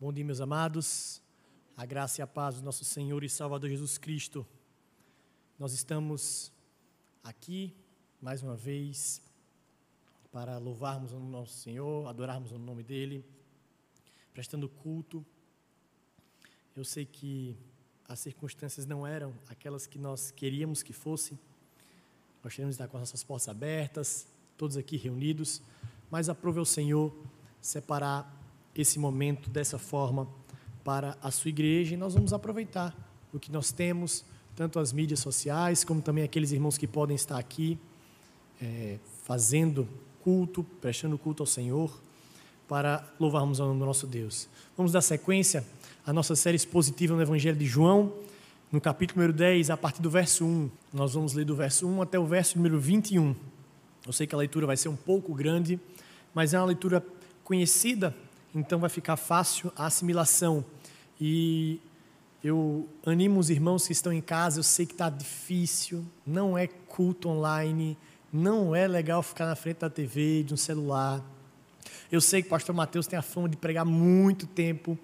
Bom dia, meus amados. A graça e a paz do nosso Senhor e Salvador Jesus Cristo. Nós estamos aqui mais uma vez para louvarmos o nosso Senhor, adorarmos o nome dele, prestando culto. Eu sei que as circunstâncias não eram aquelas que nós queríamos que fossem. Nós queremos estar com as nossas portas abertas, todos aqui reunidos, mas aprove ao Senhor separar esse momento dessa forma para a sua igreja e nós vamos aproveitar o que nós temos, tanto as mídias sociais, como também aqueles irmãos que podem estar aqui é, fazendo culto, prestando culto ao Senhor, para louvarmos o nome do nosso Deus. Vamos dar sequência à nossa série expositiva no Evangelho de João, no capítulo número 10, a partir do verso 1. Nós vamos ler do verso 1 até o verso número 21. Eu sei que a leitura vai ser um pouco grande, mas é uma leitura conhecida, então vai ficar fácil a assimilação. E eu animo os irmãos que estão em casa, eu sei que está difícil, não é culto online, não é legal ficar na frente da TV, de um celular. Eu sei que o pastor Mateus tem a fama de pregar muito tempo,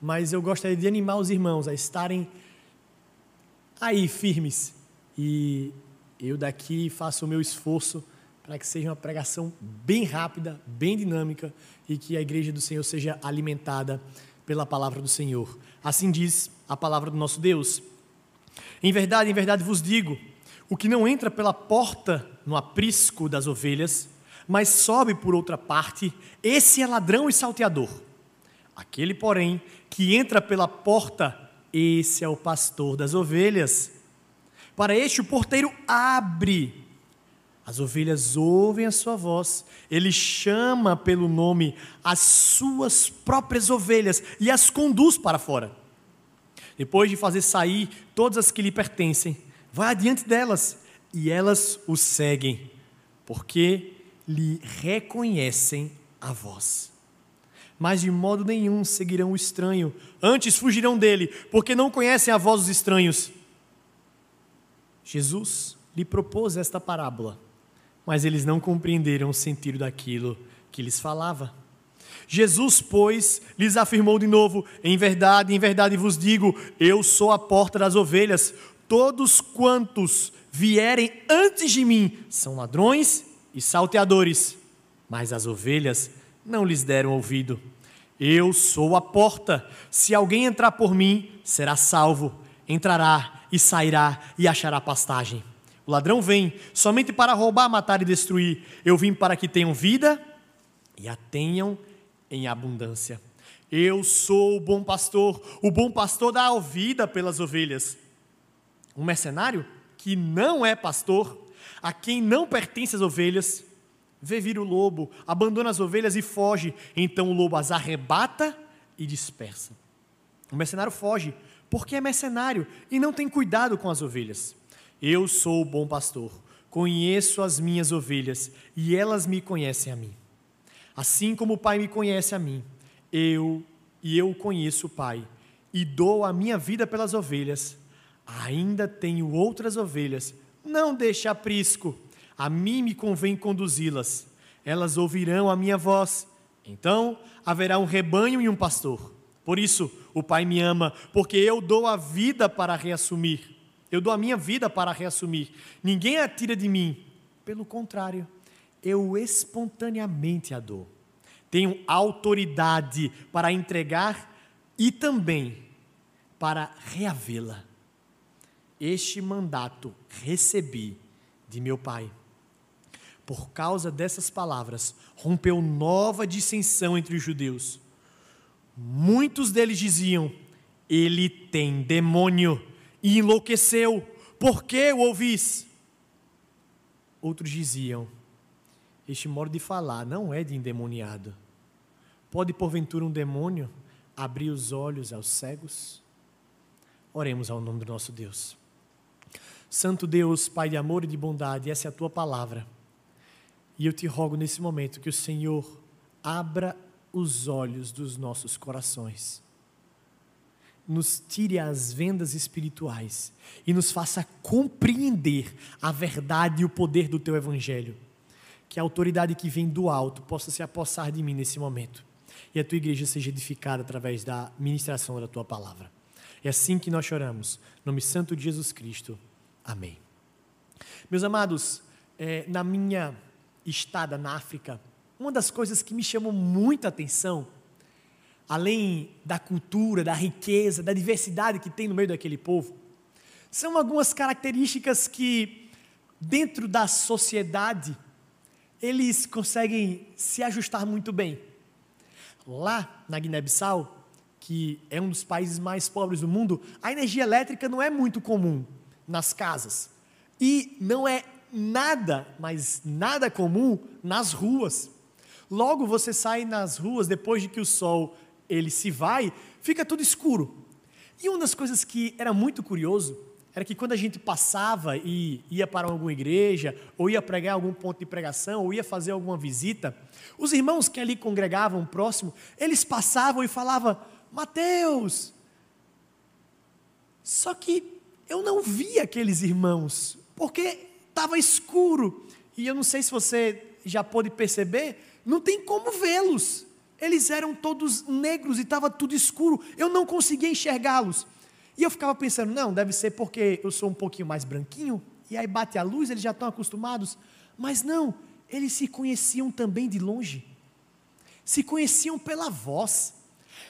mas eu gostaria de animar os irmãos a estarem aí firmes. E eu daqui faço o meu esforço para que seja uma pregação bem rápida, bem dinâmica e que a igreja do Senhor seja alimentada pela palavra do Senhor. Assim diz a palavra do nosso Deus. Em verdade, em verdade vos digo: o que não entra pela porta no aprisco das ovelhas, mas sobe por outra parte, esse é ladrão e salteador. Aquele, porém, que entra pela porta, esse é o pastor das ovelhas. Para este o porteiro abre as ovelhas ouvem a sua voz, ele chama pelo nome as suas próprias ovelhas e as conduz para fora. Depois de fazer sair todas as que lhe pertencem, vai adiante delas e elas o seguem, porque lhe reconhecem a voz. Mas de modo nenhum seguirão o estranho, antes fugirão dele, porque não conhecem a voz dos estranhos. Jesus lhe propôs esta parábola mas eles não compreenderam o sentido daquilo que lhes falava. Jesus, pois, lhes afirmou de novo: Em verdade, em verdade vos digo, eu sou a porta das ovelhas. Todos quantos vierem antes de mim são ladrões e salteadores, mas as ovelhas não lhes deram ouvido. Eu sou a porta. Se alguém entrar por mim, será salvo. Entrará e sairá e achará pastagem. O ladrão vem somente para roubar, matar e destruir. Eu vim para que tenham vida e a tenham em abundância. Eu sou o bom pastor. O bom pastor dá a vida pelas ovelhas. Um mercenário que não é pastor, a quem não pertence as ovelhas, vê vir o lobo, abandona as ovelhas e foge. Então o lobo as arrebata e dispersa. O mercenário foge porque é mercenário e não tem cuidado com as ovelhas. Eu sou o bom pastor, conheço as minhas ovelhas e elas me conhecem a mim. Assim como o Pai me conhece a mim, eu e eu conheço o Pai e dou a minha vida pelas ovelhas. Ainda tenho outras ovelhas, não deixe aprisco, a mim me convém conduzi-las. Elas ouvirão a minha voz. Então haverá um rebanho e um pastor. Por isso, o Pai me ama, porque eu dou a vida para reassumir. Eu dou a minha vida para reassumir. Ninguém a tira de mim. Pelo contrário, eu espontaneamente a dou. Tenho autoridade para entregar e também para reavê-la. Este mandato recebi de meu Pai. Por causa dessas palavras, rompeu nova dissensão entre os judeus. Muitos deles diziam: Ele tem demônio e enlouqueceu. Por que o ouvis? Outros diziam: Este modo de falar não é de endemoniado. Pode, porventura, um demônio abrir os olhos aos cegos? Oremos ao nome do nosso Deus. Santo Deus, Pai de amor e de bondade, essa é a tua palavra. E eu te rogo nesse momento que o Senhor abra os olhos dos nossos corações nos tire as vendas espirituais e nos faça compreender a verdade e o poder do teu evangelho. Que a autoridade que vem do alto possa se apossar de mim nesse momento. e a tua igreja seja edificada através da ministração da tua palavra. É assim que nós choramos. Nome santo de Jesus Cristo. Amém. Meus amados, é, na minha estada na África, uma das coisas que me chamou muita atenção, além da cultura, da riqueza, da diversidade que tem no meio daquele povo, são algumas características que, dentro da sociedade, eles conseguem se ajustar muito bem. Lá na Guiné-Bissau, que é um dos países mais pobres do mundo, a energia elétrica não é muito comum nas casas. E não é nada, mas nada comum nas ruas. Logo você sai nas ruas depois de que o sol ele se vai, fica tudo escuro. E uma das coisas que era muito curioso era que quando a gente passava e ia para alguma igreja, ou ia pregar algum ponto de pregação, ou ia fazer alguma visita, os irmãos que ali congregavam próximo, eles passavam e falavam: Mateus. Só que eu não vi aqueles irmãos, porque estava escuro. E eu não sei se você já pôde perceber, não tem como vê-los. Eles eram todos negros e estava tudo escuro. Eu não conseguia enxergá-los. E eu ficava pensando, não, deve ser porque eu sou um pouquinho mais branquinho, e aí bate a luz, eles já estão acostumados. Mas não, eles se conheciam também de longe. Se conheciam pela voz.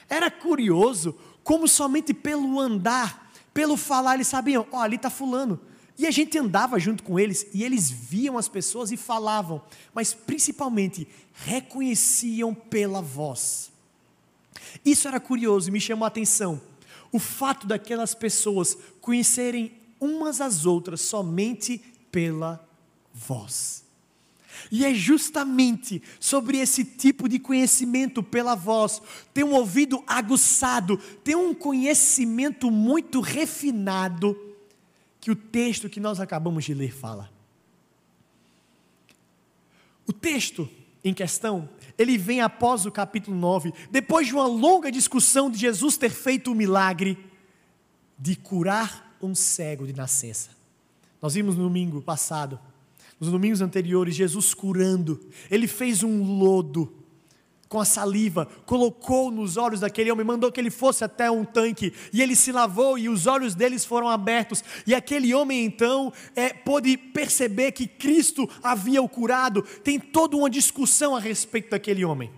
Era curioso como somente pelo andar, pelo falar, eles sabiam: ó, oh, ali está Fulano. E a gente andava junto com eles e eles viam as pessoas e falavam, mas principalmente reconheciam pela voz. Isso era curioso e me chamou a atenção. O fato daquelas pessoas conhecerem umas às outras somente pela voz. E é justamente sobre esse tipo de conhecimento pela voz, ter um ouvido aguçado, ter um conhecimento muito refinado, que o texto que nós acabamos de ler fala. O texto em questão, ele vem após o capítulo 9, depois de uma longa discussão de Jesus ter feito o milagre de curar um cego de nascença. Nós vimos no domingo passado nos domingos anteriores, Jesus curando, ele fez um lodo com a saliva, colocou nos olhos daquele homem, mandou que ele fosse até um tanque, e ele se lavou e os olhos deles foram abertos, e aquele homem então é, pôde perceber que Cristo havia o curado. Tem toda uma discussão a respeito daquele homem.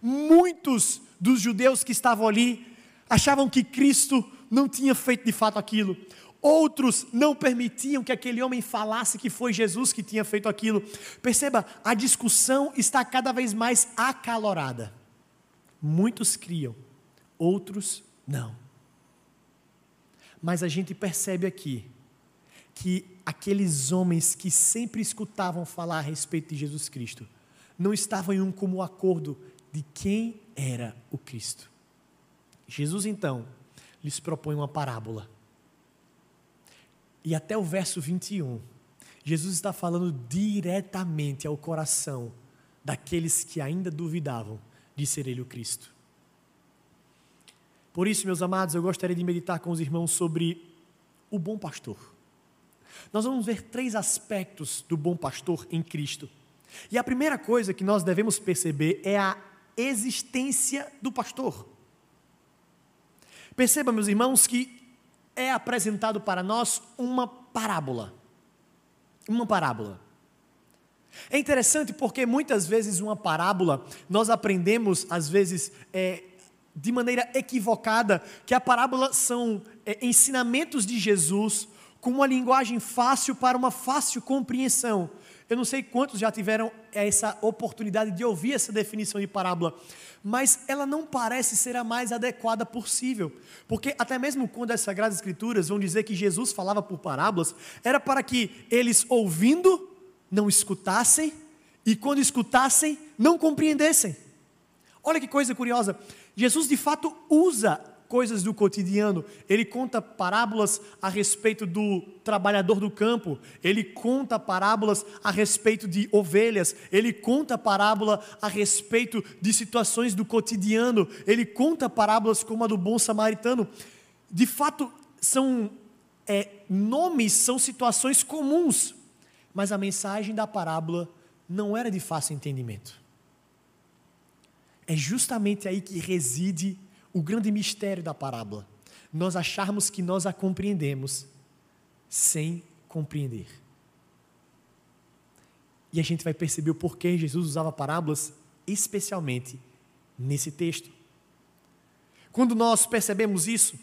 Muitos dos judeus que estavam ali achavam que Cristo não tinha feito de fato aquilo. Outros não permitiam que aquele homem falasse que foi Jesus que tinha feito aquilo. Perceba, a discussão está cada vez mais acalorada. Muitos criam, outros não. Mas a gente percebe aqui que aqueles homens que sempre escutavam falar a respeito de Jesus Cristo não estavam em um comum acordo de quem era o Cristo. Jesus então lhes propõe uma parábola e até o verso 21, Jesus está falando diretamente ao coração daqueles que ainda duvidavam de ser Ele o Cristo. Por isso, meus amados, eu gostaria de meditar com os irmãos sobre o bom pastor. Nós vamos ver três aspectos do bom pastor em Cristo. E a primeira coisa que nós devemos perceber é a existência do pastor. Perceba, meus irmãos, que é apresentado para nós uma parábola. Uma parábola. É interessante porque muitas vezes uma parábola nós aprendemos, às vezes, é, de maneira equivocada, que a parábola são é, ensinamentos de Jesus com uma linguagem fácil para uma fácil compreensão. Eu não sei quantos já tiveram essa oportunidade de ouvir essa definição de parábola, mas ela não parece ser a mais adequada possível. Porque até mesmo quando as Sagradas Escrituras vão dizer que Jesus falava por parábolas, era para que eles ouvindo não escutassem e quando escutassem não compreendessem. Olha que coisa curiosa. Jesus de fato usa coisas do cotidiano. Ele conta parábolas a respeito do trabalhador do campo, ele conta parábolas a respeito de ovelhas, ele conta parábola a respeito de situações do cotidiano, ele conta parábolas como a do bom samaritano. De fato, são é, nomes, são situações comuns, mas a mensagem da parábola não era de fácil entendimento. É justamente aí que reside o grande mistério da parábola. Nós acharmos que nós a compreendemos sem compreender. E a gente vai perceber o porquê Jesus usava parábolas, especialmente nesse texto. Quando nós percebemos isso,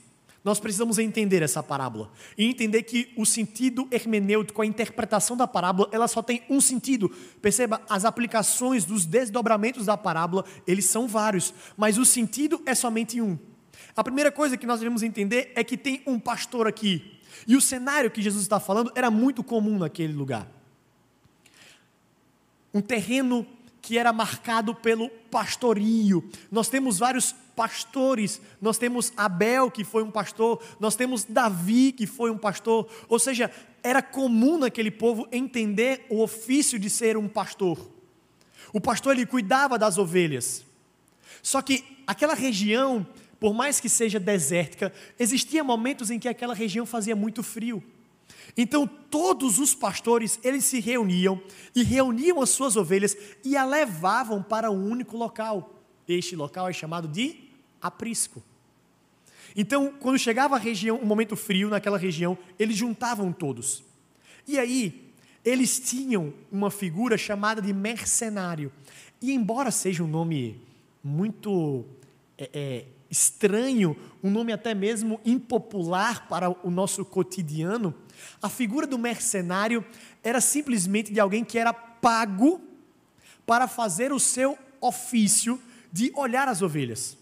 nós precisamos entender essa parábola e entender que o sentido hermenêutico, a interpretação da parábola, ela só tem um sentido. Perceba, as aplicações dos desdobramentos da parábola, eles são vários, mas o sentido é somente um. A primeira coisa que nós devemos entender é que tem um pastor aqui. E o cenário que Jesus está falando era muito comum naquele lugar. Um terreno que era marcado pelo pastorio. Nós temos vários pastores, nós temos Abel, que foi um pastor, nós temos Davi, que foi um pastor. Ou seja, era comum naquele povo entender o ofício de ser um pastor. O pastor ele cuidava das ovelhas. Só que aquela região, por mais que seja desértica, existia momentos em que aquela região fazia muito frio. Então todos os pastores, eles se reuniam e reuniam as suas ovelhas e a levavam para um único local. Este local é chamado de aprisco. Então, quando chegava a região, um momento frio naquela região, eles juntavam todos. E aí, eles tinham uma figura chamada de mercenário. E embora seja um nome muito é, é, estranho, um nome até mesmo impopular para o nosso cotidiano, a figura do mercenário era simplesmente de alguém que era pago para fazer o seu ofício de olhar as ovelhas.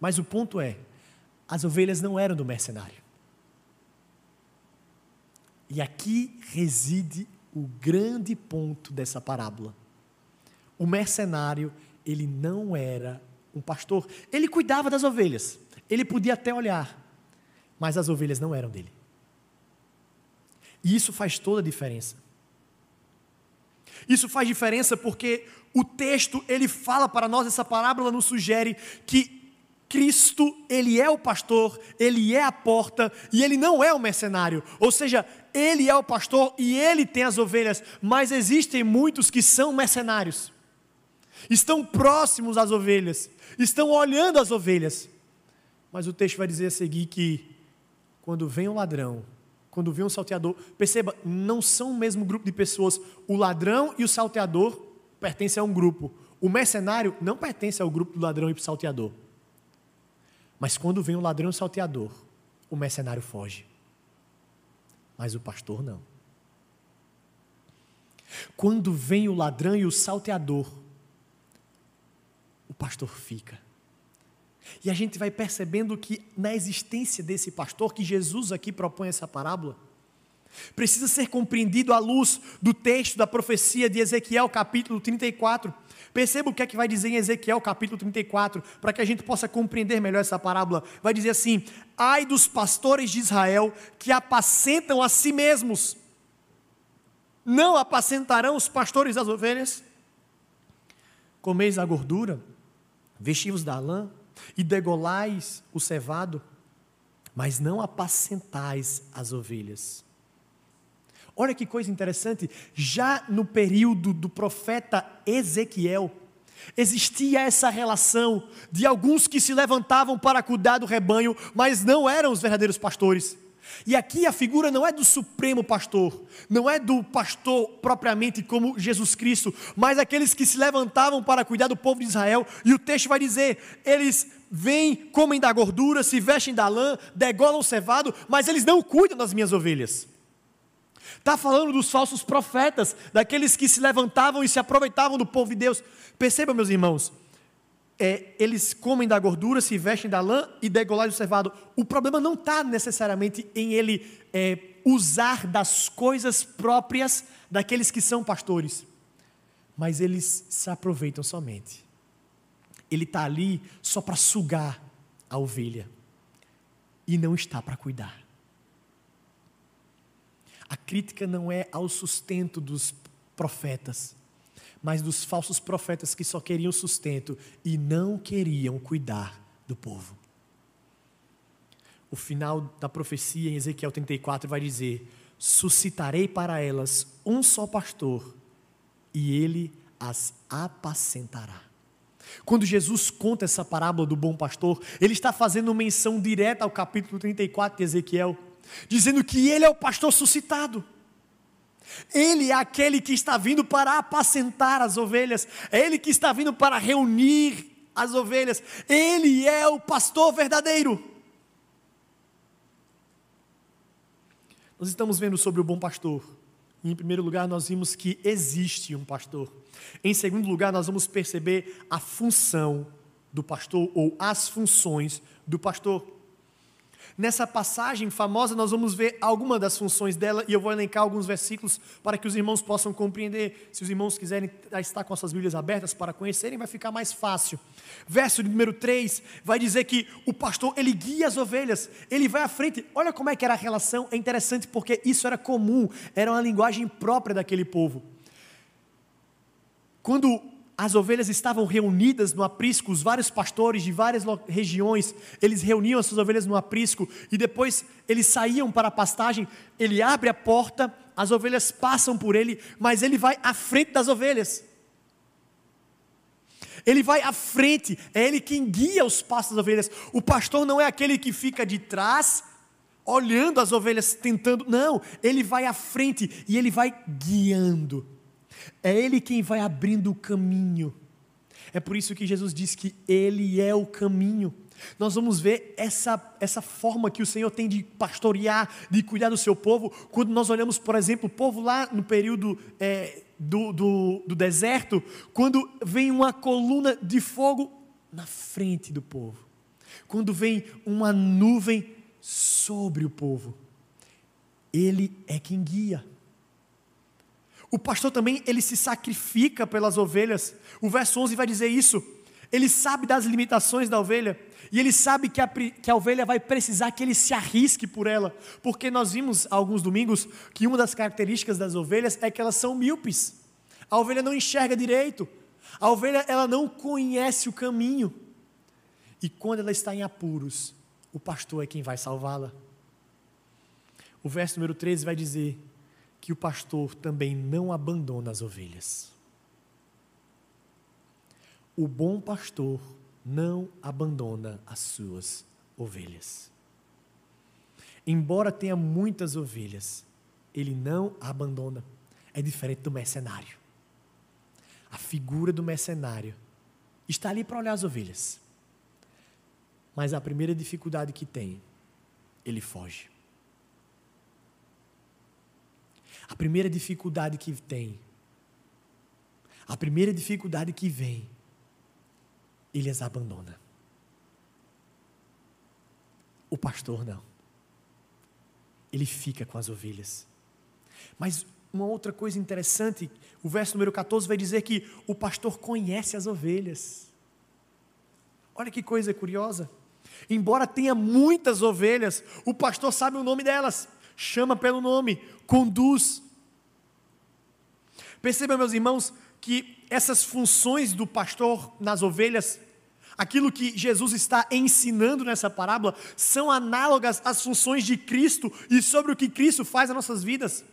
Mas o ponto é, as ovelhas não eram do mercenário. E aqui reside o grande ponto dessa parábola. O mercenário, ele não era um pastor. Ele cuidava das ovelhas. Ele podia até olhar, mas as ovelhas não eram dele. E isso faz toda a diferença. Isso faz diferença porque o texto ele fala para nós essa parábola nos sugere que Cristo, ele é o pastor, ele é a porta e ele não é o mercenário. Ou seja, ele é o pastor e ele tem as ovelhas, mas existem muitos que são mercenários. Estão próximos às ovelhas, estão olhando as ovelhas. Mas o texto vai dizer a seguir que quando vem um ladrão, quando vem um salteador, perceba, não são o mesmo grupo de pessoas. O ladrão e o salteador pertencem a um grupo. O mercenário não pertence ao grupo do ladrão e do salteador. Mas quando vem o ladrão salteador, o mercenário foge. Mas o pastor não. Quando vem o ladrão e o salteador, o pastor fica. E a gente vai percebendo que na existência desse pastor, que Jesus aqui propõe essa parábola, precisa ser compreendido à luz do texto da profecia de Ezequiel, capítulo 34. Perceba o que é que vai dizer em Ezequiel, capítulo 34, para que a gente possa compreender melhor essa parábola. Vai dizer assim: Ai dos pastores de Israel que apacentam a si mesmos, não apacentarão os pastores das ovelhas? Comeis a gordura, vestivos da lã, e degolais o cevado, mas não apacentais as ovelhas. Olha que coisa interessante, já no período do profeta Ezequiel, existia essa relação de alguns que se levantavam para cuidar do rebanho, mas não eram os verdadeiros pastores. E aqui a figura não é do supremo pastor, não é do pastor propriamente como Jesus Cristo, mas aqueles que se levantavam para cuidar do povo de Israel. E o texto vai dizer: eles vêm, comem da gordura, se vestem da lã, degolam o cevado, mas eles não cuidam das minhas ovelhas. Está falando dos falsos profetas, daqueles que se levantavam e se aproveitavam do povo de Deus. Perceba, meus irmãos, é, eles comem da gordura, se vestem da lã e degolagem do cevado. O problema não está necessariamente em ele é, usar das coisas próprias daqueles que são pastores, mas eles se aproveitam somente. Ele está ali só para sugar a ovelha e não está para cuidar. A crítica não é ao sustento dos profetas, mas dos falsos profetas que só queriam sustento e não queriam cuidar do povo. O final da profecia em Ezequiel 34 vai dizer: Suscitarei para elas um só pastor, e ele as apacentará. Quando Jesus conta essa parábola do bom pastor, ele está fazendo menção direta ao capítulo 34 de Ezequiel, dizendo que ele é o pastor suscitado. Ele é aquele que está vindo para apacentar as ovelhas, é ele que está vindo para reunir as ovelhas, ele é o pastor verdadeiro. Nós estamos vendo sobre o bom pastor. Em primeiro lugar, nós vimos que existe um pastor. Em segundo lugar, nós vamos perceber a função do pastor ou as funções do pastor. Nessa passagem famosa, nós vamos ver alguma das funções dela e eu vou elencar alguns versículos para que os irmãos possam compreender. Se os irmãos quiserem estar com as suas Bíblias abertas para conhecerem, vai ficar mais fácil. Verso número 3 vai dizer que o pastor ele guia as ovelhas, ele vai à frente. Olha como é que era a relação, é interessante porque isso era comum, era uma linguagem própria daquele povo. Quando as ovelhas estavam reunidas no aprisco, os vários pastores de várias regiões, eles reuniam as suas ovelhas no aprisco e depois eles saíam para a pastagem. Ele abre a porta, as ovelhas passam por ele, mas ele vai à frente das ovelhas. Ele vai à frente, é ele quem guia os passos das ovelhas. O pastor não é aquele que fica de trás, olhando as ovelhas, tentando. Não, ele vai à frente e ele vai guiando. É Ele quem vai abrindo o caminho. É por isso que Jesus diz que Ele é o caminho. Nós vamos ver essa, essa forma que o Senhor tem de pastorear, de cuidar do seu povo, quando nós olhamos, por exemplo, o povo lá no período é, do, do, do deserto, quando vem uma coluna de fogo na frente do povo, quando vem uma nuvem sobre o povo, Ele é quem guia. O pastor também, ele se sacrifica pelas ovelhas. O verso 11 vai dizer isso. Ele sabe das limitações da ovelha. E ele sabe que a, que a ovelha vai precisar que ele se arrisque por ela. Porque nós vimos alguns domingos que uma das características das ovelhas é que elas são míopes. A ovelha não enxerga direito. A ovelha ela não conhece o caminho. E quando ela está em apuros, o pastor é quem vai salvá-la. O verso número 13 vai dizer: que o pastor também não abandona as ovelhas. O bom pastor não abandona as suas ovelhas. Embora tenha muitas ovelhas, ele não abandona. É diferente do mercenário. A figura do mercenário está ali para olhar as ovelhas. Mas a primeira dificuldade que tem, ele foge. A primeira dificuldade que tem, a primeira dificuldade que vem, ele as abandona. O pastor não. Ele fica com as ovelhas. Mas uma outra coisa interessante, o verso número 14 vai dizer que o pastor conhece as ovelhas. Olha que coisa curiosa. Embora tenha muitas ovelhas, o pastor sabe o nome delas chama pelo nome, conduz. Perceba, meus irmãos, que essas funções do pastor nas ovelhas, aquilo que Jesus está ensinando nessa parábola, são análogas às funções de Cristo e sobre o que Cristo faz nas nossas vidas.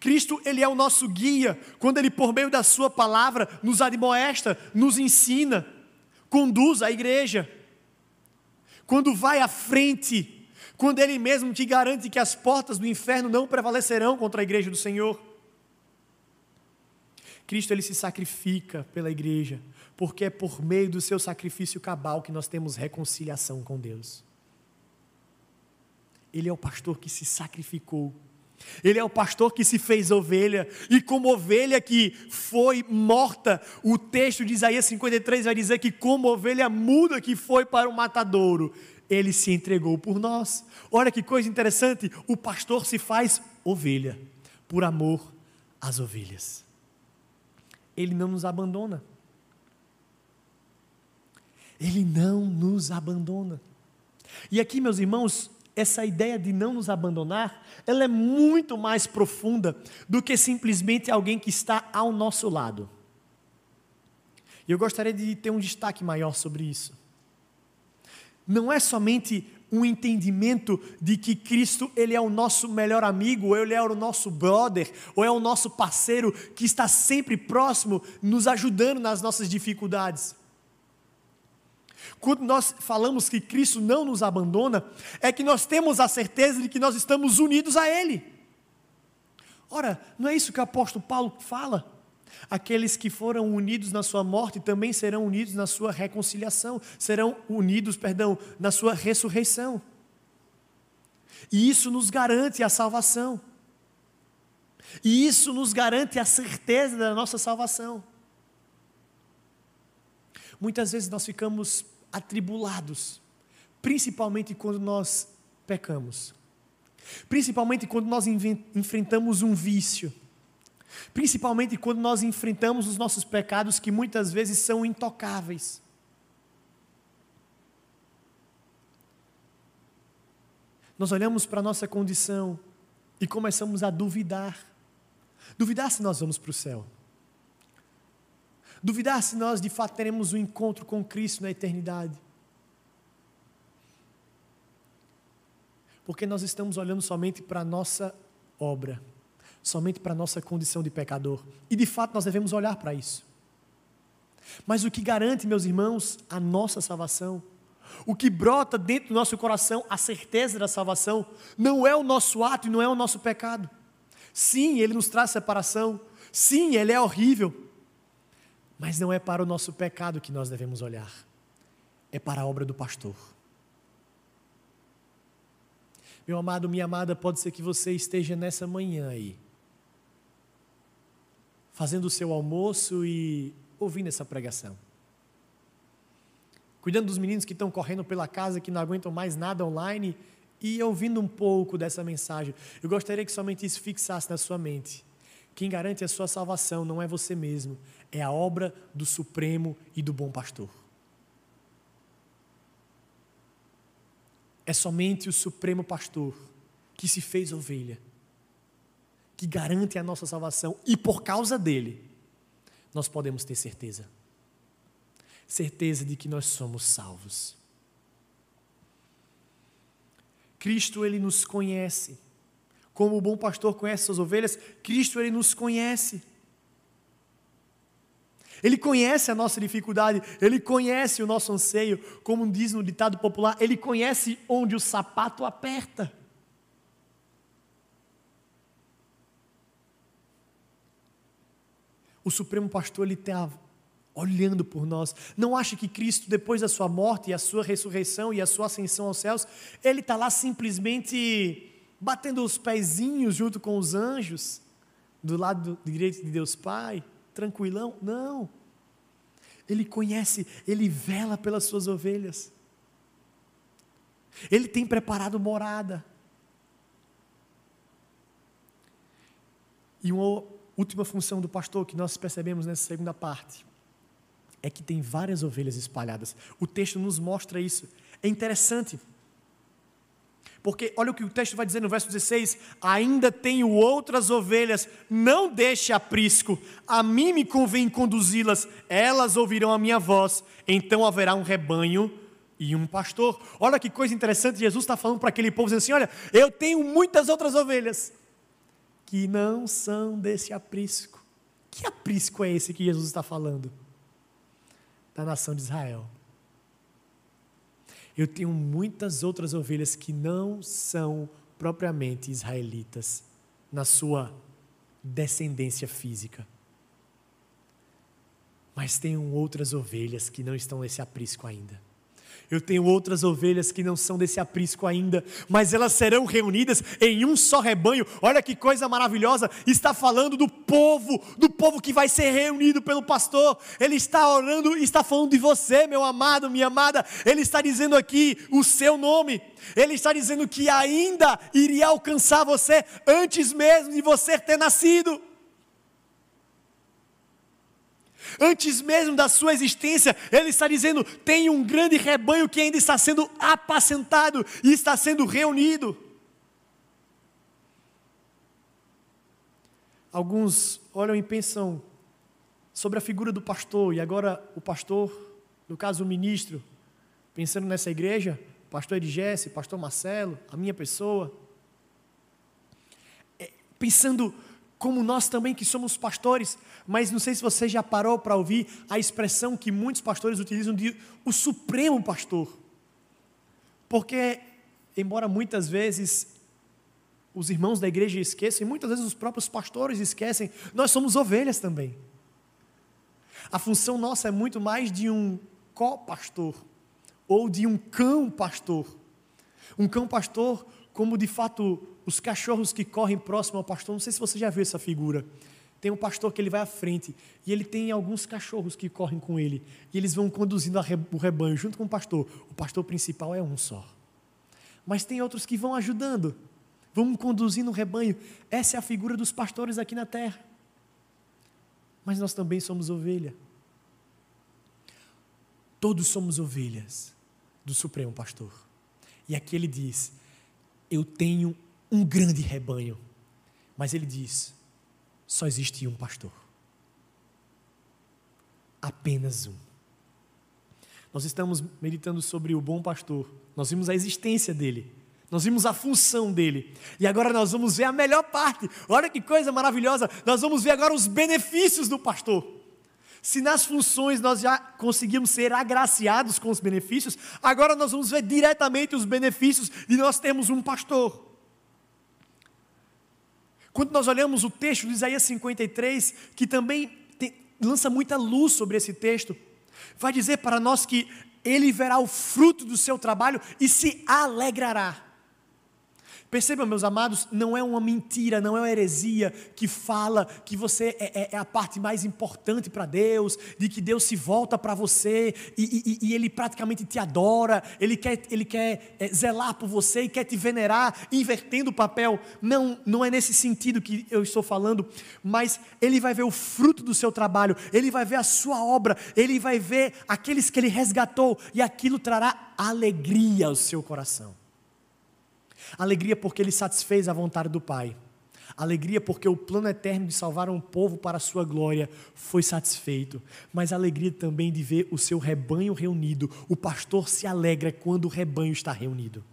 Cristo, ele é o nosso guia, quando ele por meio da sua palavra nos admoesta, nos ensina, conduz a igreja. Quando vai à frente quando Ele mesmo te garante que as portas do inferno não prevalecerão contra a igreja do Senhor. Cristo ele se sacrifica pela igreja, porque é por meio do seu sacrifício cabal que nós temos reconciliação com Deus. Ele é o pastor que se sacrificou. Ele é o pastor que se fez ovelha, e como ovelha que foi morta, o texto de Isaías 53 vai dizer que, como ovelha muda que foi para o matadouro, ele se entregou por nós. Olha que coisa interessante: o pastor se faz ovelha por amor às ovelhas. Ele não nos abandona. Ele não nos abandona. E aqui, meus irmãos, essa ideia de não nos abandonar, ela é muito mais profunda do que simplesmente alguém que está ao nosso lado. E eu gostaria de ter um destaque maior sobre isso não é somente um entendimento de que Cristo ele é o nosso melhor amigo, ou ele é o nosso brother, ou é o nosso parceiro que está sempre próximo, nos ajudando nas nossas dificuldades. Quando nós falamos que Cristo não nos abandona, é que nós temos a certeza de que nós estamos unidos a Ele. Ora, não é isso que o apóstolo Paulo fala? Aqueles que foram unidos na sua morte também serão unidos na sua reconciliação, serão unidos, perdão, na sua ressurreição. E isso nos garante a salvação. E isso nos garante a certeza da nossa salvação. Muitas vezes nós ficamos atribulados, principalmente quando nós pecamos, principalmente quando nós enfrentamos um vício, principalmente quando nós enfrentamos os nossos pecados que muitas vezes são intocáveis. Nós olhamos para a nossa condição e começamos a duvidar. Duvidar se nós vamos para o céu duvidar se nós de fato teremos um encontro com Cristo na eternidade. Porque nós estamos olhando somente para a nossa obra, somente para a nossa condição de pecador. E de fato nós devemos olhar para isso. Mas o que garante, meus irmãos, a nossa salvação, o que brota dentro do nosso coração, a certeza da salvação, não é o nosso ato e não é o nosso pecado. Sim, ele nos traz separação. Sim, ele é horrível. Mas não é para o nosso pecado que nós devemos olhar, é para a obra do pastor. Meu amado, minha amada, pode ser que você esteja nessa manhã aí, fazendo o seu almoço e ouvindo essa pregação. Cuidando dos meninos que estão correndo pela casa, que não aguentam mais nada online e ouvindo um pouco dessa mensagem. Eu gostaria que somente isso fixasse na sua mente. Quem garante a sua salvação não é você mesmo, é a obra do Supremo e do Bom Pastor. É somente o Supremo Pastor que se fez ovelha, que garante a nossa salvação e por causa dele, nós podemos ter certeza. Certeza de que nós somos salvos. Cristo, ele nos conhece como o bom pastor conhece suas ovelhas, Cristo ele nos conhece. Ele conhece a nossa dificuldade, ele conhece o nosso anseio, como diz no ditado popular, ele conhece onde o sapato aperta. O Supremo Pastor ele está olhando por nós. Não acha que Cristo, depois da sua morte e a sua ressurreição e a sua ascensão aos céus, ele está lá simplesmente batendo os pezinhos junto com os anjos, do lado direito de Deus Pai, tranquilão? Não. Ele conhece, ele vela pelas suas ovelhas. Ele tem preparado morada. E uma última função do pastor que nós percebemos nessa segunda parte é que tem várias ovelhas espalhadas. O texto nos mostra isso. É interessante porque olha o que o texto vai dizer no verso 16: Ainda tenho outras ovelhas, não deixe aprisco, a mim me convém conduzi-las, elas ouvirão a minha voz, então haverá um rebanho e um pastor. Olha que coisa interessante, Jesus está falando para aquele povo, dizendo assim: Olha, eu tenho muitas outras ovelhas que não são desse aprisco. Que aprisco é esse que Jesus está falando? Da nação de Israel eu tenho muitas outras ovelhas que não são propriamente israelitas na sua descendência física. Mas tenho outras ovelhas que não estão nesse aprisco ainda. Eu tenho outras ovelhas que não são desse aprisco ainda, mas elas serão reunidas em um só rebanho. Olha que coisa maravilhosa! Está falando do povo, do povo que vai ser reunido pelo pastor. Ele está orando, está falando de você, meu amado, minha amada. Ele está dizendo aqui o seu nome. Ele está dizendo que ainda iria alcançar você antes mesmo de você ter nascido. Antes mesmo da sua existência, ele está dizendo: tem um grande rebanho que ainda está sendo apacentado e está sendo reunido. Alguns olham e pensam sobre a figura do pastor, e agora o pastor, no caso o ministro, pensando nessa igreja, pastor Edgesse, pastor Marcelo, a minha pessoa, é, pensando como nós também que somos pastores, mas não sei se você já parou para ouvir a expressão que muitos pastores utilizam de o supremo pastor. Porque, embora muitas vezes os irmãos da igreja esqueçam, e muitas vezes os próprios pastores esquecem, nós somos ovelhas também. A função nossa é muito mais de um co-pastor ou de um cão pastor. Um cão pastor, como de fato os cachorros que correm próximo ao pastor, não sei se você já viu essa figura. Tem um pastor que ele vai à frente e ele tem alguns cachorros que correm com ele e eles vão conduzindo o rebanho junto com o pastor. O pastor principal é um só. Mas tem outros que vão ajudando, vão conduzindo o rebanho. Essa é a figura dos pastores aqui na terra. Mas nós também somos ovelha. Todos somos ovelhas do Supremo Pastor. E aqui ele diz: Eu tenho um grande rebanho. Mas ele diz: Só existe um pastor. Apenas um. Nós estamos meditando sobre o bom pastor. Nós vimos a existência dele. Nós vimos a função dele. E agora nós vamos ver a melhor parte. Olha que coisa maravilhosa. Nós vamos ver agora os benefícios do pastor. Se nas funções nós já conseguimos ser agraciados com os benefícios, agora nós vamos ver diretamente os benefícios de nós termos um pastor. Quando nós olhamos o texto de Isaías 53, que também tem, lança muita luz sobre esse texto, vai dizer para nós que ele verá o fruto do seu trabalho e se alegrará. Percebam, meus amados, não é uma mentira, não é uma heresia que fala que você é, é, é a parte mais importante para Deus, de que Deus se volta para você e, e, e, Ele praticamente te adora, Ele quer, ele quer é, zelar por você e quer te venerar, invertendo o papel. Não, não é nesse sentido que eu estou falando, mas Ele vai ver o fruto do seu trabalho, Ele vai ver a sua obra, Ele vai ver aqueles que Ele resgatou e aquilo trará alegria ao seu coração. Alegria porque ele satisfez a vontade do Pai. Alegria porque o plano eterno de salvar um povo para a sua glória foi satisfeito. Mas alegria também de ver o seu rebanho reunido. O pastor se alegra quando o rebanho está reunido.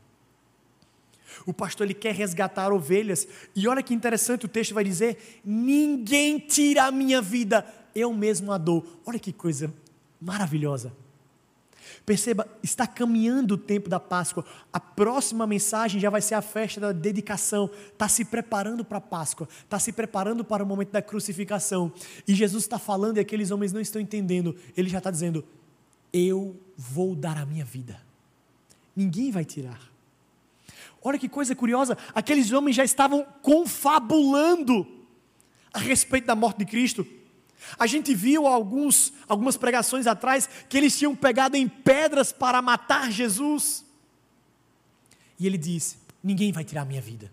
O pastor ele quer resgatar ovelhas. E olha que interessante o texto vai dizer: Ninguém tira a minha vida, eu mesmo a dou. Olha que coisa maravilhosa. Perceba, está caminhando o tempo da Páscoa. A próxima mensagem já vai ser a festa da dedicação. Está se preparando para a Páscoa. Está se preparando para o momento da crucificação. E Jesus está falando e aqueles homens não estão entendendo. Ele já está dizendo: Eu vou dar a minha vida. Ninguém vai tirar. Olha que coisa curiosa. Aqueles homens já estavam confabulando a respeito da morte de Cristo. A gente viu alguns, algumas pregações atrás que eles tinham pegado em pedras para matar Jesus. E ele diz: Ninguém vai tirar minha vida,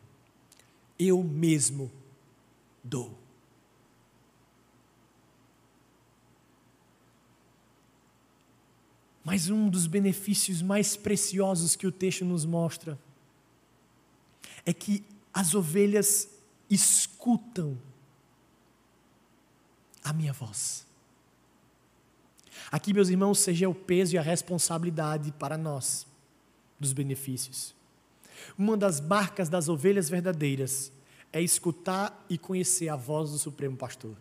eu mesmo dou. Mas um dos benefícios mais preciosos que o texto nos mostra é que as ovelhas escutam a minha voz. Aqui, meus irmãos, seja o peso e a responsabilidade para nós dos benefícios. Uma das marcas das ovelhas verdadeiras é escutar e conhecer a voz do Supremo Pastor.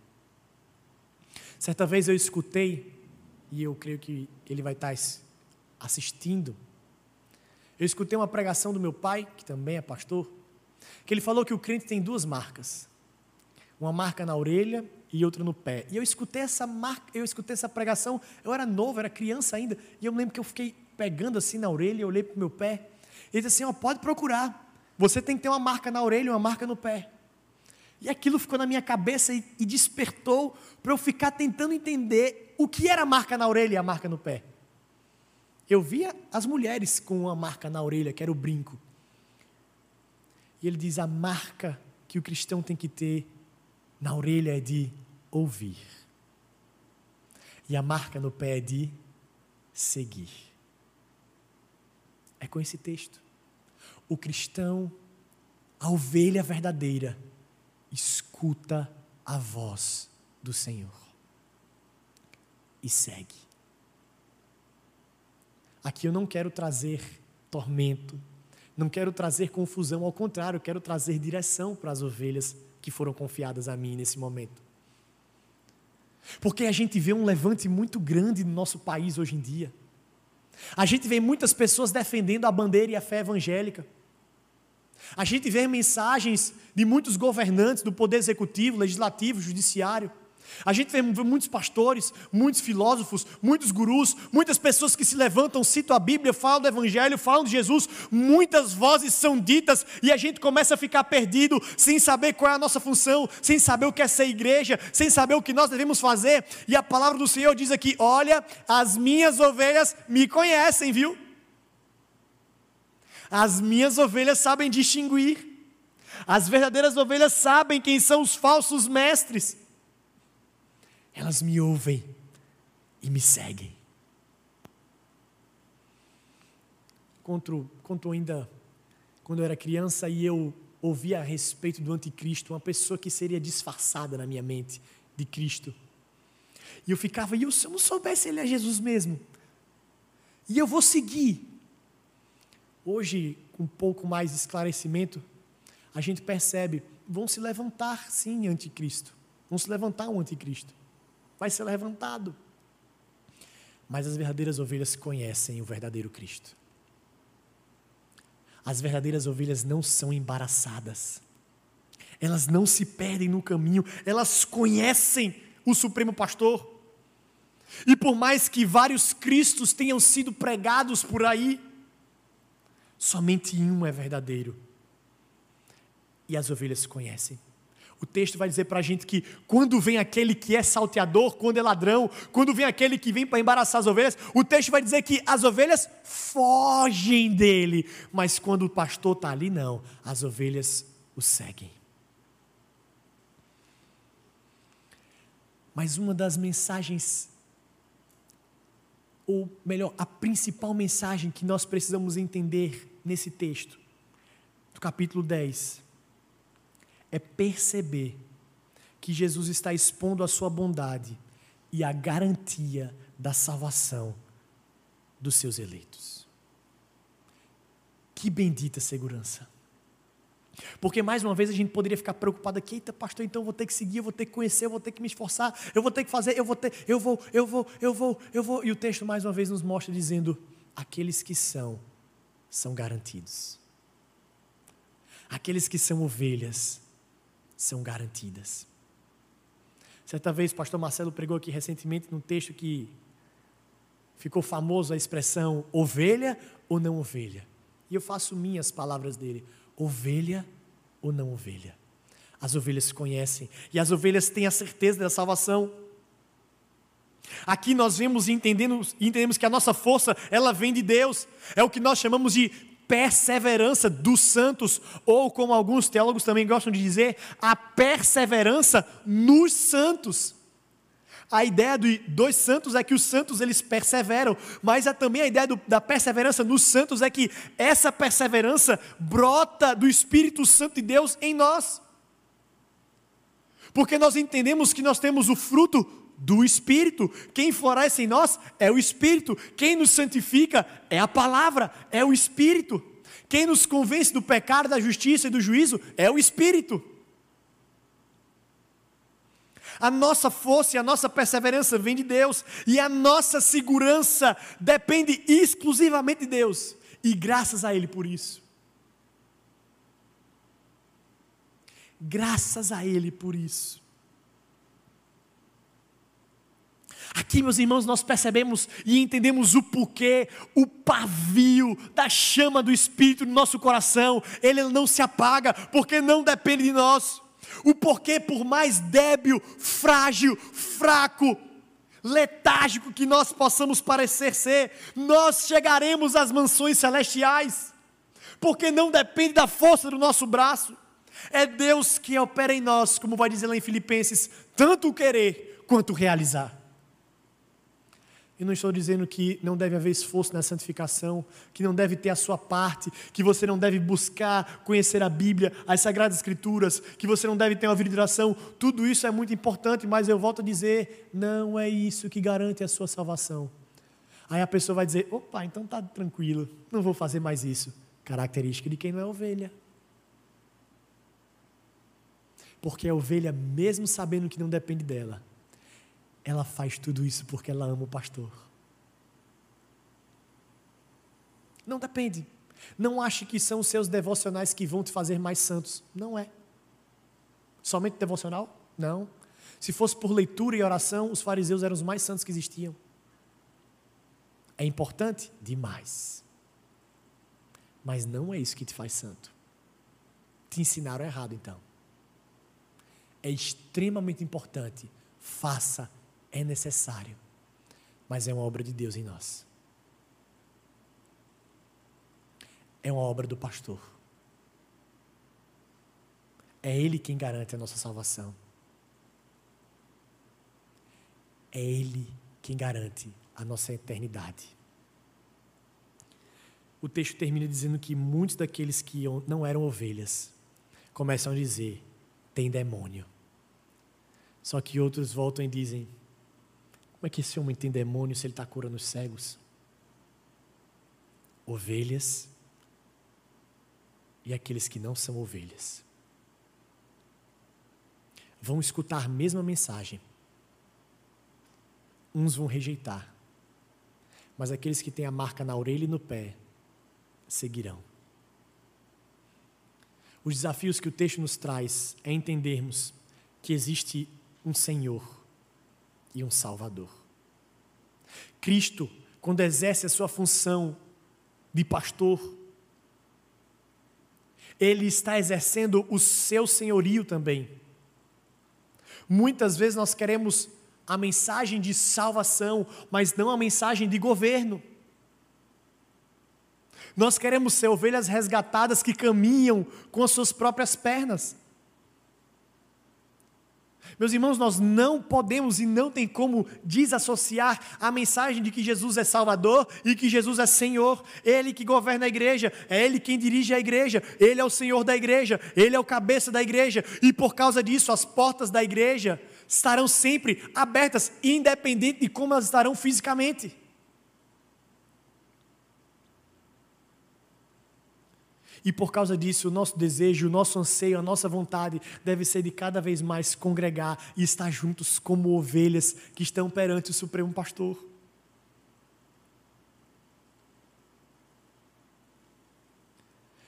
Certa vez eu escutei, e eu creio que ele vai estar assistindo, eu escutei uma pregação do meu pai, que também é pastor, que ele falou que o crente tem duas marcas: uma marca na orelha e outra no pé. E eu escutei essa marca, eu escutei essa pregação, eu era novo, era criança ainda, e eu me lembro que eu fiquei pegando assim na orelha, eu olhei para o meu pé, e ele disse assim, ó, pode procurar, você tem que ter uma marca na orelha e uma marca no pé. E aquilo ficou na minha cabeça e, e despertou para eu ficar tentando entender o que era a marca na orelha e a marca no pé. Eu via as mulheres com uma marca na orelha, que era o brinco. E ele diz: a marca que o cristão tem que ter na orelha é de ouvir. E a marca no pé é de seguir. É com esse texto. O cristão, a ovelha verdadeira, escuta a voz do Senhor e segue. Aqui eu não quero trazer tormento, Não quero trazer confusão, ao contrário, quero trazer direção para as ovelhas que foram confiadas a mim nesse momento. Porque a gente vê um levante muito grande no nosso país hoje em dia. A gente vê muitas pessoas defendendo a bandeira e a fé evangélica. A gente vê mensagens de muitos governantes do poder executivo, legislativo, judiciário, a gente vê muitos pastores, muitos filósofos, muitos gurus, muitas pessoas que se levantam, citam a Bíblia, falam do Evangelho, falam de Jesus, muitas vozes são ditas e a gente começa a ficar perdido, sem saber qual é a nossa função, sem saber o que é ser igreja, sem saber o que nós devemos fazer. E a palavra do Senhor diz aqui: Olha, as minhas ovelhas me conhecem, viu? As minhas ovelhas sabem distinguir. As verdadeiras ovelhas sabem quem são os falsos mestres elas me ouvem e me seguem. Conto, conto ainda quando eu era criança e eu ouvia a respeito do anticristo, uma pessoa que seria disfarçada na minha mente de Cristo. E eu ficava, e eu, se eu não soubesse ele é Jesus mesmo? E eu vou seguir. Hoje, com um pouco mais de esclarecimento, a gente percebe, vão se levantar sim anticristo. Vão se levantar um anticristo vai ser levantado. Mas as verdadeiras ovelhas conhecem o verdadeiro Cristo. As verdadeiras ovelhas não são embaraçadas. Elas não se perdem no caminho, elas conhecem o Supremo Pastor. E por mais que vários Cristos tenham sido pregados por aí, somente um é verdadeiro. E as ovelhas conhecem. O texto vai dizer para a gente que quando vem aquele que é salteador, quando é ladrão, quando vem aquele que vem para embaraçar as ovelhas, o texto vai dizer que as ovelhas fogem dele. Mas quando o pastor está ali, não, as ovelhas o seguem. Mas uma das mensagens, ou melhor, a principal mensagem que nós precisamos entender nesse texto, do capítulo 10, é perceber que Jesus está expondo a sua bondade e a garantia da salvação dos seus eleitos. Que bendita segurança. Porque mais uma vez a gente poderia ficar preocupado aqui, eita pastor, então eu vou ter que seguir, eu vou ter que conhecer, eu vou ter que me esforçar, eu vou ter que fazer, eu vou ter, eu vou, eu vou, eu vou, eu vou. E o texto mais uma vez nos mostra dizendo: aqueles que são, são garantidos. Aqueles que são ovelhas são garantidas. Certa vez o pastor Marcelo pregou aqui recentemente num texto que ficou famoso a expressão ovelha ou não ovelha. E eu faço minhas palavras dele: ovelha ou não ovelha. As ovelhas se conhecem e as ovelhas têm a certeza da salvação. Aqui nós vemos e entendemos, entendemos que a nossa força, ela vem de Deus. É o que nós chamamos de perseverança dos santos, ou como alguns teólogos também gostam de dizer, a perseverança nos santos. A ideia de dois santos é que os santos eles perseveram, mas é também a ideia do, da perseverança nos santos é que essa perseverança brota do Espírito Santo de Deus em nós. Porque nós entendemos que nós temos o fruto do Espírito. Quem floresce em nós é o Espírito. Quem nos santifica é a palavra, é o Espírito. Quem nos convence do pecado, da justiça e do juízo é o Espírito. A nossa força e a nossa perseverança vem de Deus, e a nossa segurança depende exclusivamente de Deus, e graças a Ele por isso. Graças a Ele por isso. Aqui, meus irmãos, nós percebemos e entendemos o porquê, o pavio da chama do Espírito no nosso coração, ele não se apaga, porque não depende de nós. O porquê, por mais débil, frágil, fraco, letárgico que nós possamos parecer ser, nós chegaremos às mansões celestiais, porque não depende da força do nosso braço, é Deus que opera em nós, como vai dizer lá em Filipenses, tanto o querer quanto o realizar. Eu não estou dizendo que não deve haver esforço na santificação, que não deve ter a sua parte, que você não deve buscar conhecer a Bíblia, as Sagradas Escrituras, que você não deve ter uma vida de oração. Tudo isso é muito importante, mas eu volto a dizer: não é isso que garante a sua salvação. Aí a pessoa vai dizer: opa, então está tranquilo, não vou fazer mais isso. Característica de quem não é ovelha. Porque a ovelha, mesmo sabendo que não depende dela, ela faz tudo isso porque ela ama o pastor. Não depende. Não ache que são os seus devocionais que vão te fazer mais santos. Não é. Somente devocional? Não. Se fosse por leitura e oração, os fariseus eram os mais santos que existiam. É importante? Demais. Mas não é isso que te faz santo. Te ensinaram errado, então. É extremamente importante. Faça, é necessário. Mas é uma obra de Deus em nós. É uma obra do pastor. É Ele quem garante a nossa salvação. É Ele quem garante a nossa eternidade. O texto termina dizendo que muitos daqueles que não eram ovelhas começam a dizer: tem demônio. Só que outros voltam e dizem: como é que esse homem tem demônio se ele está curando os cegos? Ovelhas e aqueles que não são ovelhas vão escutar a mesma mensagem. Uns vão rejeitar, mas aqueles que têm a marca na orelha e no pé seguirão. Os desafios que o texto nos traz é entendermos que existe um Senhor e um Salvador. Cristo, quando exerce a sua função de pastor, ele está exercendo o seu senhorio também. Muitas vezes nós queremos a mensagem de salvação, mas não a mensagem de governo. Nós queremos ser ovelhas resgatadas que caminham com as suas próprias pernas. Meus irmãos, nós não podemos e não tem como desassociar a mensagem de que Jesus é Salvador e que Jesus é Senhor. Ele que governa a igreja, é Ele quem dirige a igreja, Ele é o Senhor da igreja, Ele é o cabeça da igreja, e por causa disso, as portas da igreja estarão sempre abertas, independente de como elas estarão fisicamente. E por causa disso, o nosso desejo, o nosso anseio, a nossa vontade deve ser de cada vez mais congregar e estar juntos como ovelhas que estão perante o Supremo Pastor.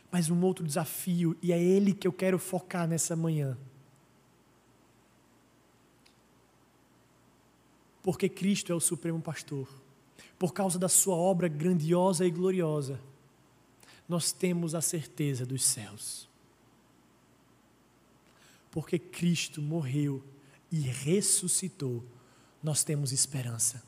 Mas um outro desafio, e é ele que eu quero focar nessa manhã. Porque Cristo é o Supremo Pastor, por causa da Sua obra grandiosa e gloriosa nós temos a certeza dos céus. Porque Cristo morreu e ressuscitou, nós temos esperança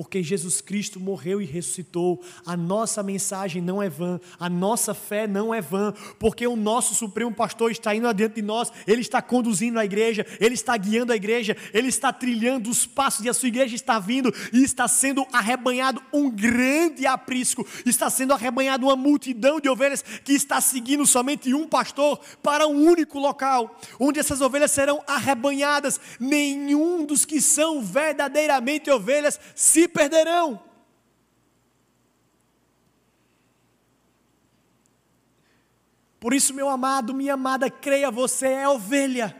porque Jesus Cristo morreu e ressuscitou. A nossa mensagem não é vã, a nossa fé não é vã, porque o nosso Supremo Pastor está indo adiante de nós, ele está conduzindo a igreja, ele está guiando a igreja, ele está trilhando os passos e a sua igreja está vindo e está sendo arrebanhado um grande aprisco, está sendo arrebanhado uma multidão de ovelhas que está seguindo somente um pastor para um único local, onde essas ovelhas serão arrebanhadas. Nenhum dos que são verdadeiramente ovelhas se perderão. Por isso, meu amado, minha amada, creia, você é ovelha.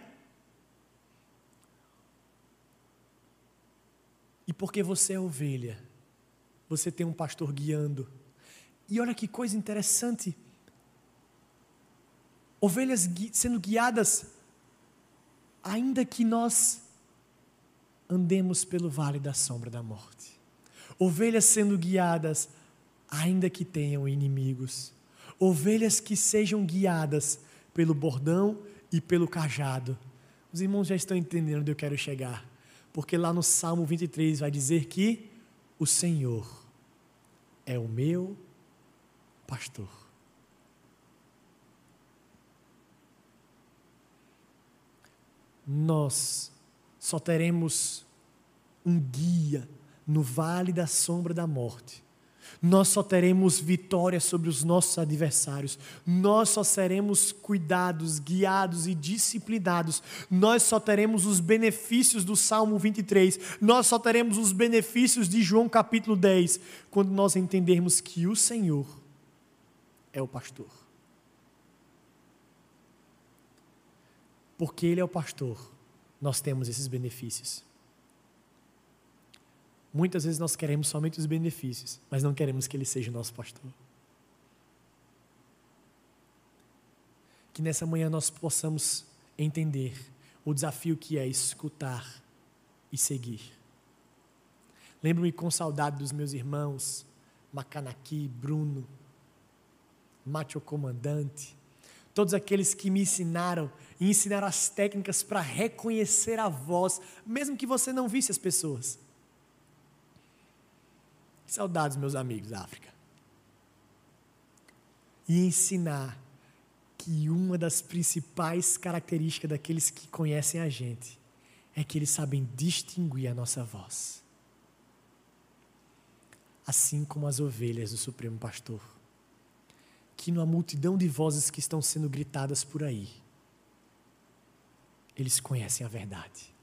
E porque você é ovelha, você tem um pastor guiando. E olha que coisa interessante. Ovelhas sendo guiadas, ainda que nós andemos pelo vale da sombra da morte. Ovelhas sendo guiadas, ainda que tenham inimigos. Ovelhas que sejam guiadas pelo bordão e pelo cajado. Os irmãos já estão entendendo onde eu quero chegar. Porque lá no Salmo 23 vai dizer que o Senhor é o meu pastor. Nós só teremos um guia no vale da sombra da morte. Nós só teremos vitória sobre os nossos adversários. Nós só seremos cuidados, guiados e disciplinados. Nós só teremos os benefícios do Salmo 23. Nós só teremos os benefícios de João capítulo 10 quando nós entendermos que o Senhor é o pastor. Porque Ele é o pastor, nós temos esses benefícios. Muitas vezes nós queremos somente os benefícios, mas não queremos que Ele seja o nosso pastor. Que nessa manhã nós possamos entender o desafio que é escutar e seguir. Lembro-me com saudade dos meus irmãos, Macanaqui, Bruno, Mátio Comandante, todos aqueles que me ensinaram e ensinaram as técnicas para reconhecer a voz, mesmo que você não visse as pessoas. Saudades, meus amigos da África. E ensinar que uma das principais características daqueles que conhecem a gente é que eles sabem distinguir a nossa voz. Assim como as ovelhas do Supremo Pastor, que numa multidão de vozes que estão sendo gritadas por aí, eles conhecem a verdade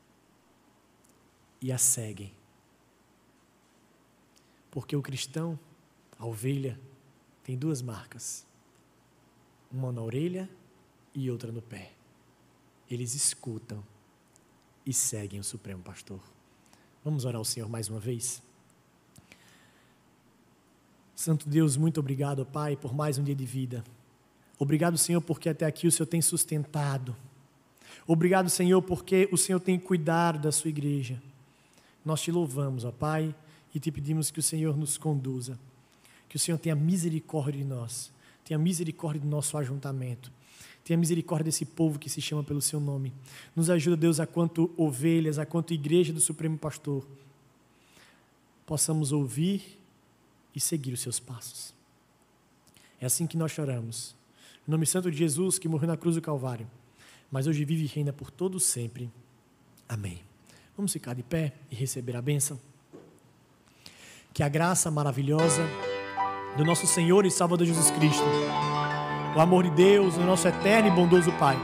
e a seguem. Porque o cristão, a ovelha, tem duas marcas: uma na orelha e outra no pé. Eles escutam e seguem o Supremo Pastor. Vamos orar ao Senhor mais uma vez? Santo Deus, muito obrigado, Pai, por mais um dia de vida. Obrigado, Senhor, porque até aqui o Senhor tem sustentado. Obrigado, Senhor, porque o Senhor tem cuidado da sua igreja. Nós te louvamos, ó Pai, e te pedimos que o Senhor nos conduza. Que o Senhor tenha misericórdia de nós, tenha misericórdia do nosso ajuntamento. Tenha misericórdia desse povo que se chama pelo seu nome. Nos ajuda, Deus, a quanto ovelhas, a quanto igreja do Supremo Pastor, possamos ouvir e seguir os seus passos. É assim que nós choramos. Em nome santo de Jesus, que morreu na cruz do Calvário, mas hoje vive e reina por todos sempre. Amém. Vamos ficar de pé e receber a bênção. Que a graça maravilhosa do nosso Senhor e Salvador Jesus Cristo o amor de Deus, o nosso eterno e bondoso Pai,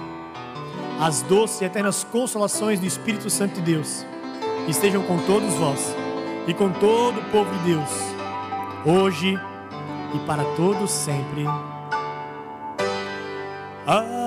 as doces e eternas consolações do Espírito Santo de Deus estejam com todos vós e com todo o povo de Deus, hoje e para todos sempre. Amém.